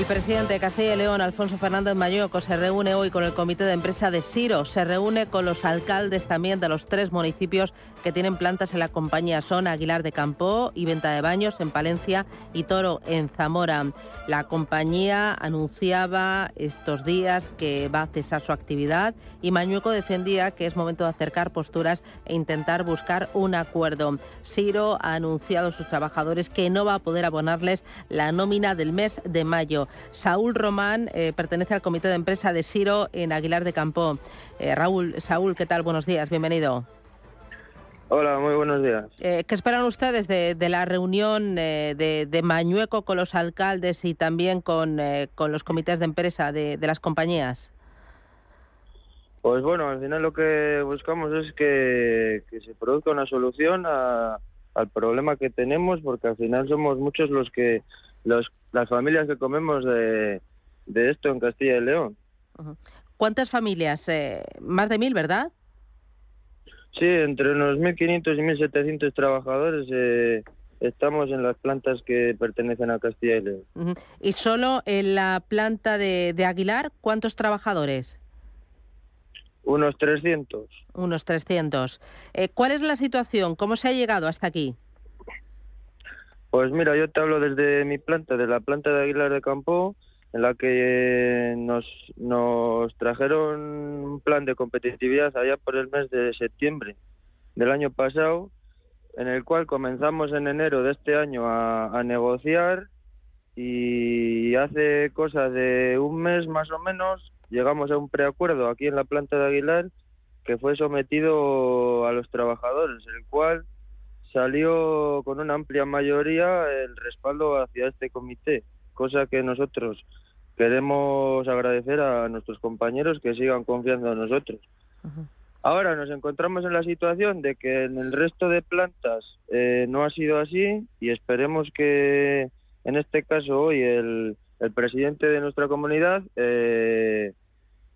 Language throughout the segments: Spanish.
El presidente de Castilla y León, Alfonso Fernández Mañueco, se reúne hoy con el comité de empresa de Siro. Se reúne con los alcaldes también de los tres municipios que tienen plantas en la compañía. Son Aguilar de Campo y Venta de Baños en Palencia y Toro en Zamora. La compañía anunciaba estos días que va a cesar su actividad y Mañueco defendía que es momento de acercar posturas e intentar buscar un acuerdo. Siro ha anunciado a sus trabajadores que no va a poder abonarles la nómina del mes de mayo. Saúl Román eh, pertenece al comité de empresa de Siro en Aguilar de Campo. Eh, Raúl, Saúl, ¿qué tal? Buenos días, bienvenido. Hola, muy buenos días. Eh, ¿Qué esperan ustedes de, la reunión de, Mañueco con los alcaldes y también con, los comités de empresa de, las compañías? Pues bueno, al final lo que buscamos es que, se produzca una solución al problema que tenemos, porque al final somos muchos los que los, las familias que comemos de, de esto en Castilla y León. ¿Cuántas familias? Eh, más de mil, ¿verdad? Sí, entre unos 1.500 y 1.700 trabajadores eh, estamos en las plantas que pertenecen a Castilla y León. ¿Y solo en la planta de, de Aguilar cuántos trabajadores? Unos 300. Unos 300. Eh, ¿Cuál es la situación? ¿Cómo se ha llegado hasta aquí? Pues mira, yo te hablo desde mi planta, de la planta de Aguilar de Campo, en la que nos, nos trajeron un plan de competitividad allá por el mes de septiembre del año pasado, en el cual comenzamos en enero de este año a, a negociar y hace cosa de un mes más o menos llegamos a un preacuerdo aquí en la planta de Aguilar que fue sometido a los trabajadores, el cual salió con una amplia mayoría el respaldo hacia este comité, cosa que nosotros queremos agradecer a nuestros compañeros que sigan confiando en nosotros. Ahora nos encontramos en la situación de que en el resto de plantas eh, no ha sido así y esperemos que en este caso hoy el, el presidente de nuestra comunidad eh,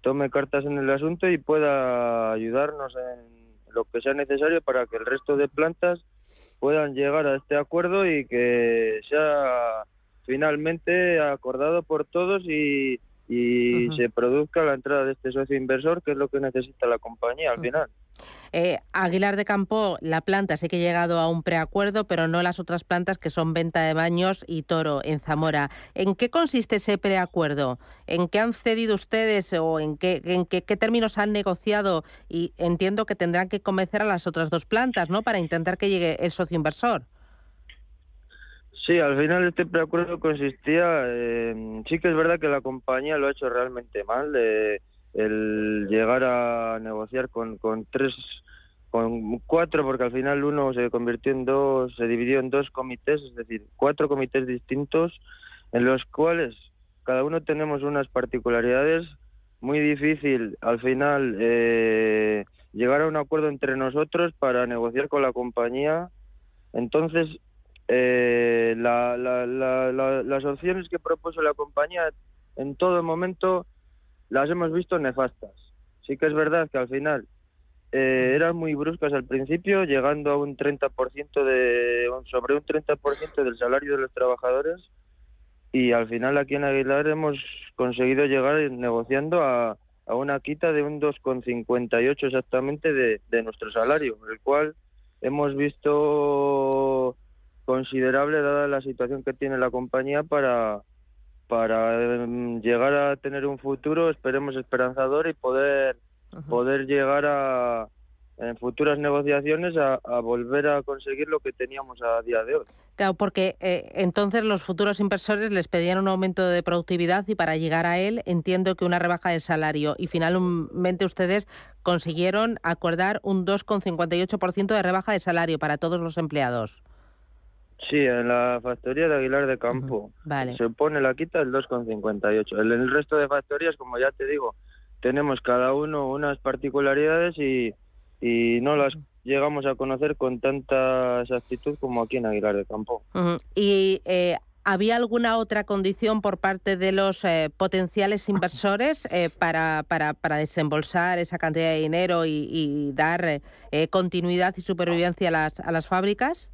tome cartas en el asunto y pueda ayudarnos en lo que sea necesario para que el resto de plantas puedan llegar a este acuerdo y que sea finalmente acordado por todos y, se produzca la entrada de este socio inversor, que es lo que necesita la compañía al final. Eh, Aguilar de Campo, la planta sí que ha llegado a un preacuerdo, pero no las otras plantas que son Venta de Baños y Toro en Zamora. ¿En qué consiste ese preacuerdo? ¿En qué han cedido ustedes o en qué, en qué, términos han negociado? Y entiendo que tendrán que convencer a las otras dos plantas, ¿no? Para intentar que llegue el socio inversor. Sí, al final este preacuerdo consistía, en... sí que es verdad que la compañía lo ha hecho realmente mal, el llegar a negociar con, con tres, con cuatro, porque al final uno se convirtió en dos, se dividió en dos comités, es decir, cuatro comités distintos, en los cuales cada uno tenemos unas particularidades muy difícil al final eh, llegar a un acuerdo entre nosotros para negociar con la compañía. Entonces, eh, la, la, las opciones que propuso la compañía en todo momento las hemos visto nefastas. Sí que es verdad que al final eh, eran muy bruscas al principio, llegando a un 30% de, sobre un 30% del salario de los trabajadores y al final aquí en Aguilar hemos conseguido llegar negociando a, a una quita de un 2,58 exactamente de, de nuestro salario, el cual hemos visto considerable dada la situación que tiene la compañía para, para em, llegar a tener un futuro, esperemos esperanzador y poder, poder llegar a, en futuras negociaciones a, volver a conseguir lo que teníamos a día de hoy. Claro, porque eh, entonces los futuros inversores les pedían un aumento de productividad y para llegar a él entiendo que una rebaja de salario y finalmente ustedes consiguieron acordar un 2,58% de rebaja de salario para todos los empleados. Sí, en la factoría de Aguilar de Campo. Se pone la quita el 2,58. En el resto de factorías, como ya te digo, tenemos cada uno unas particularidades y, y no las llegamos a conocer con tanta exactitud como aquí en Aguilar de Campo. ¿Y eh, había alguna otra condición por parte de los eh, potenciales inversores eh, para, para, para, desembolsar esa cantidad de dinero y, y dar continuidad y supervivencia a las, a las fábricas?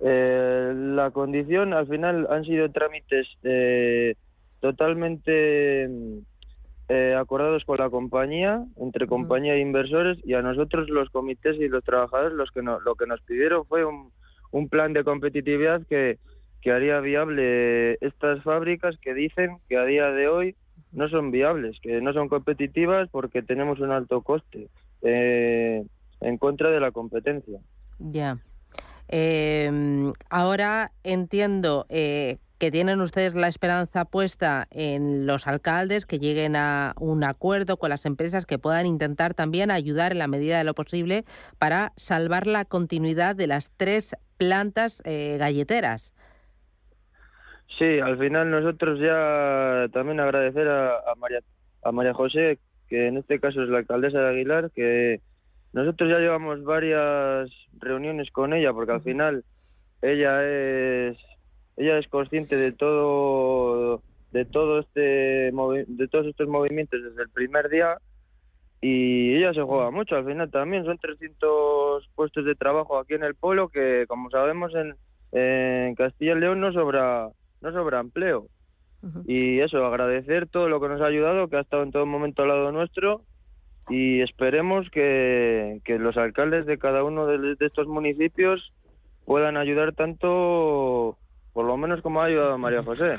Eh, la condición, al final, han sido trámites eh, totalmente eh, acordados con la compañía, entre compañía e inversores, y a nosotros los comités y los trabajadores los que lo que nos pidieron fue un, un plan de competitividad que, que haría viable estas fábricas que dicen que a día de hoy no son viables, que no son competitivas porque tenemos un alto coste eh, en contra de la competencia. Ya. Eh, ahora entiendo eh, que tienen ustedes la esperanza puesta en los alcaldes que lleguen a un acuerdo con las empresas que puedan intentar también ayudar en la medida de lo posible para salvar la continuidad de las tres plantas eh, galleteras. Sí, al final nosotros ya también agradecer a, María a María José, que en este caso es la alcaldesa de Aguilar, que nosotros ya llevamos varias reuniones con ella, porque al final ella es ella es consciente de todo de todo este de todos estos movimientos desde el primer día y ella se juega mucho. Al final también son 300 puestos de trabajo aquí en el polo que como sabemos en, en Castilla y León no sobra no sobra empleo. Y eso agradecer todo lo que nos ha ayudado que ha estado en todo momento al lado nuestro y esperemos que, que los alcaldes de cada uno de estos municipios puedan ayudar tanto por lo menos como ha ayudado María José,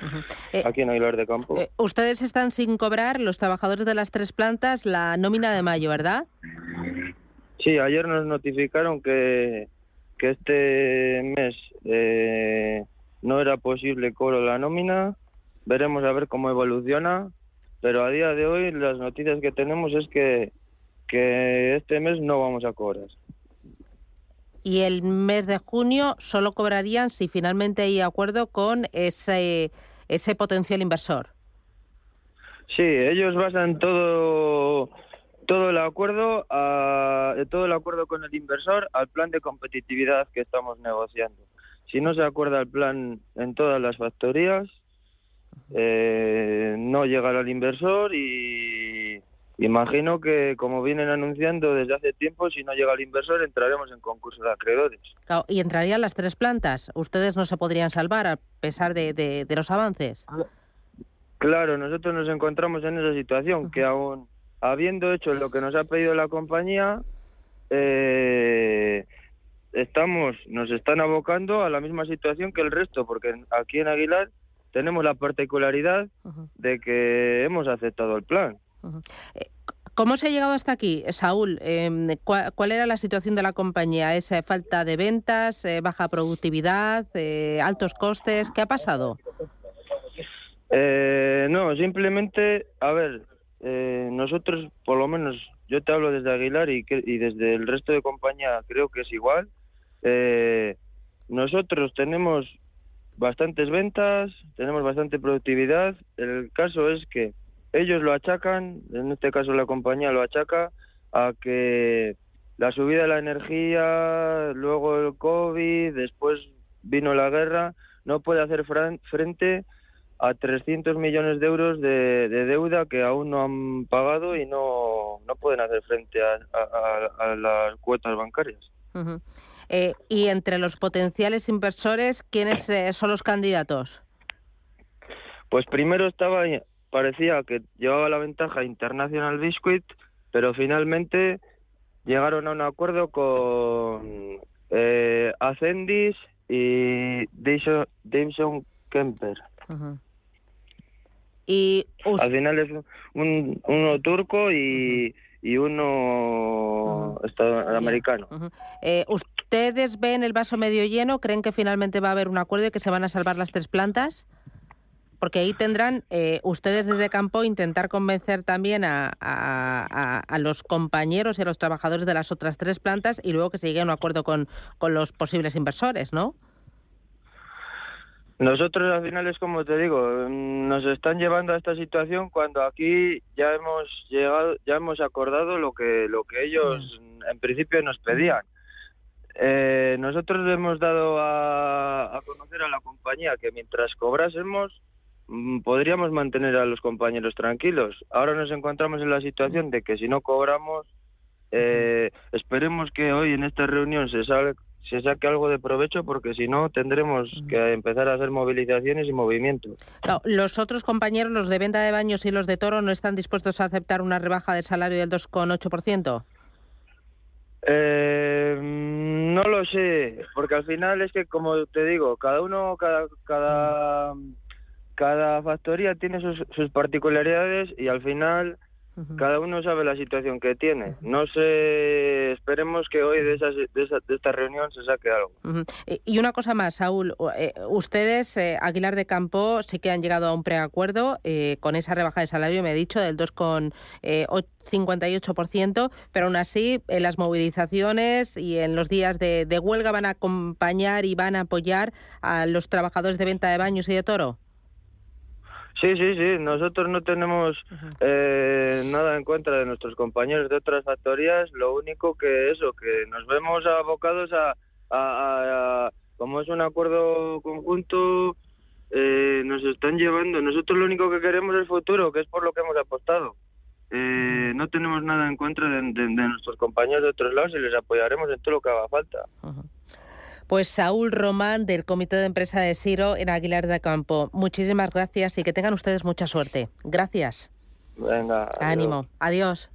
eh, aquí en Aguilar de Campo. Eh, ustedes están sin cobrar, los trabajadores de las tres plantas, la nómina de mayo, ¿verdad? Sí, ayer nos notificaron que, que este mes eh, no era posible cobro la nómina. Veremos a ver cómo evoluciona, pero a día de hoy las noticias que tenemos es que, que este mes no vamos a cobrar y el mes de junio solo cobrarían si finalmente hay acuerdo con ese, ese potencial inversor. Sí, ellos basan todo todo el acuerdo a, todo el acuerdo con el inversor al plan de competitividad que estamos negociando. Si no se acuerda el plan en todas las factorías, eh, no llegará el inversor y, Imagino que, como vienen anunciando desde hace tiempo, si no llega el inversor, entraremos en concurso de acreedores. ¿Y entrarían las tres plantas? ¿Ustedes no se podrían salvar a pesar de, los avances? Claro, nosotros nos encontramos en esa situación, que aún habiendo hecho lo que nos ha pedido la compañía, eh, estamos, nos están abocando a la misma situación que el resto, porque aquí en Aguilar tenemos la particularidad de que hemos aceptado el plan. Eh, ¿Cómo se ha llegado hasta aquí, Saúl? Em, ¿cuál, era la situación de la compañía? ¿Es eh, falta de ventas, eh, baja productividad, altos costes? ¿Qué ha pasado? no, simplemente, a ver, nosotros, por lo menos, yo te hablo desde Aguilar y, y desde el resto de compañía creo que es igual. nosotros tenemos bastantes ventas, tenemos bastante productividad. El caso es que ellos lo achacan, en este caso la compañía lo achaca a que la subida de la energía, luego el COVID, después vino la guerra, no puede hacer frente a 300 millones de euros de, deuda que aún no han pagado y no, no pueden hacer frente a, las cuotas bancarias. Eh, y entre los potenciales inversores, ¿quiénes eh, son los candidatos? Pues primero estaba parecía que llevaba la ventaja International Biscuit, pero finalmente llegaron a un acuerdo con eh, Ascendis y Jameson Kemper. Y al final es un, uno turco y, y uno americano. Eh, ¿Ustedes ven el vaso medio lleno? ¿Creen que finalmente va a haber un acuerdo y que se van a salvar las tres plantas? Porque ahí tendrán eh, ustedes desde campo intentar convencer también a, a, los compañeros y a los trabajadores de las otras tres plantas y luego que se llegue a un acuerdo con, con los posibles inversores, ¿no? Nosotros al final es como te digo, nos están llevando a esta situación cuando aquí ya hemos llegado, ya hemos acordado lo que lo que ellos mm. en principio nos pedían. Eh, nosotros hemos dado a, a, conocer a la compañía que mientras cobrásemos Mm, podríamos mantener a los compañeros tranquilos. Ahora nos encontramos en la situación de que si no cobramos, eh, esperemos que hoy en esta reunión se, se saque algo de provecho porque si no tendremos que empezar a hacer movilizaciones y movimientos. los otros compañeros, los de venta de baños y los de toro, no están dispuestos a aceptar una rebaja del salario del 2,8%. Eh, no lo sé, porque al final es que, como te digo, cada uno, cada, cada, cada factoría tiene sus, sus particularidades y al final cada uno sabe la situación que tiene. No sé, esperemos que hoy de, de, esta reunión se saque algo. Y una cosa más, Saúl, eh, ustedes, eh, Aguilar de Campo, sí que han llegado a un preacuerdo eh, con esa rebaja de salario, me he dicho, del 2,58%, pero aún así en las movilizaciones y en los días de, de huelga van a acompañar y van a apoyar a los trabajadores de venta de baños y de toro. Sí, sí, sí. Nosotros no tenemos eh, nada en contra de nuestros compañeros de otras factorías. Lo único que eso, que nos vemos abocados a, a, como es un acuerdo conjunto, eh, nos están llevando. Nosotros lo único que queremos es futuro, que es por lo que hemos apostado. Eh, no tenemos nada en contra de, nuestros compañeros de otros lados y les apoyaremos en todo lo que haga falta. Pues Saúl Román del Comité de Empresa de Siro en Aguilar de Campo. Muchísimas gracias y que tengan ustedes mucha suerte. Gracias. Venga. Ánimo. Adiós.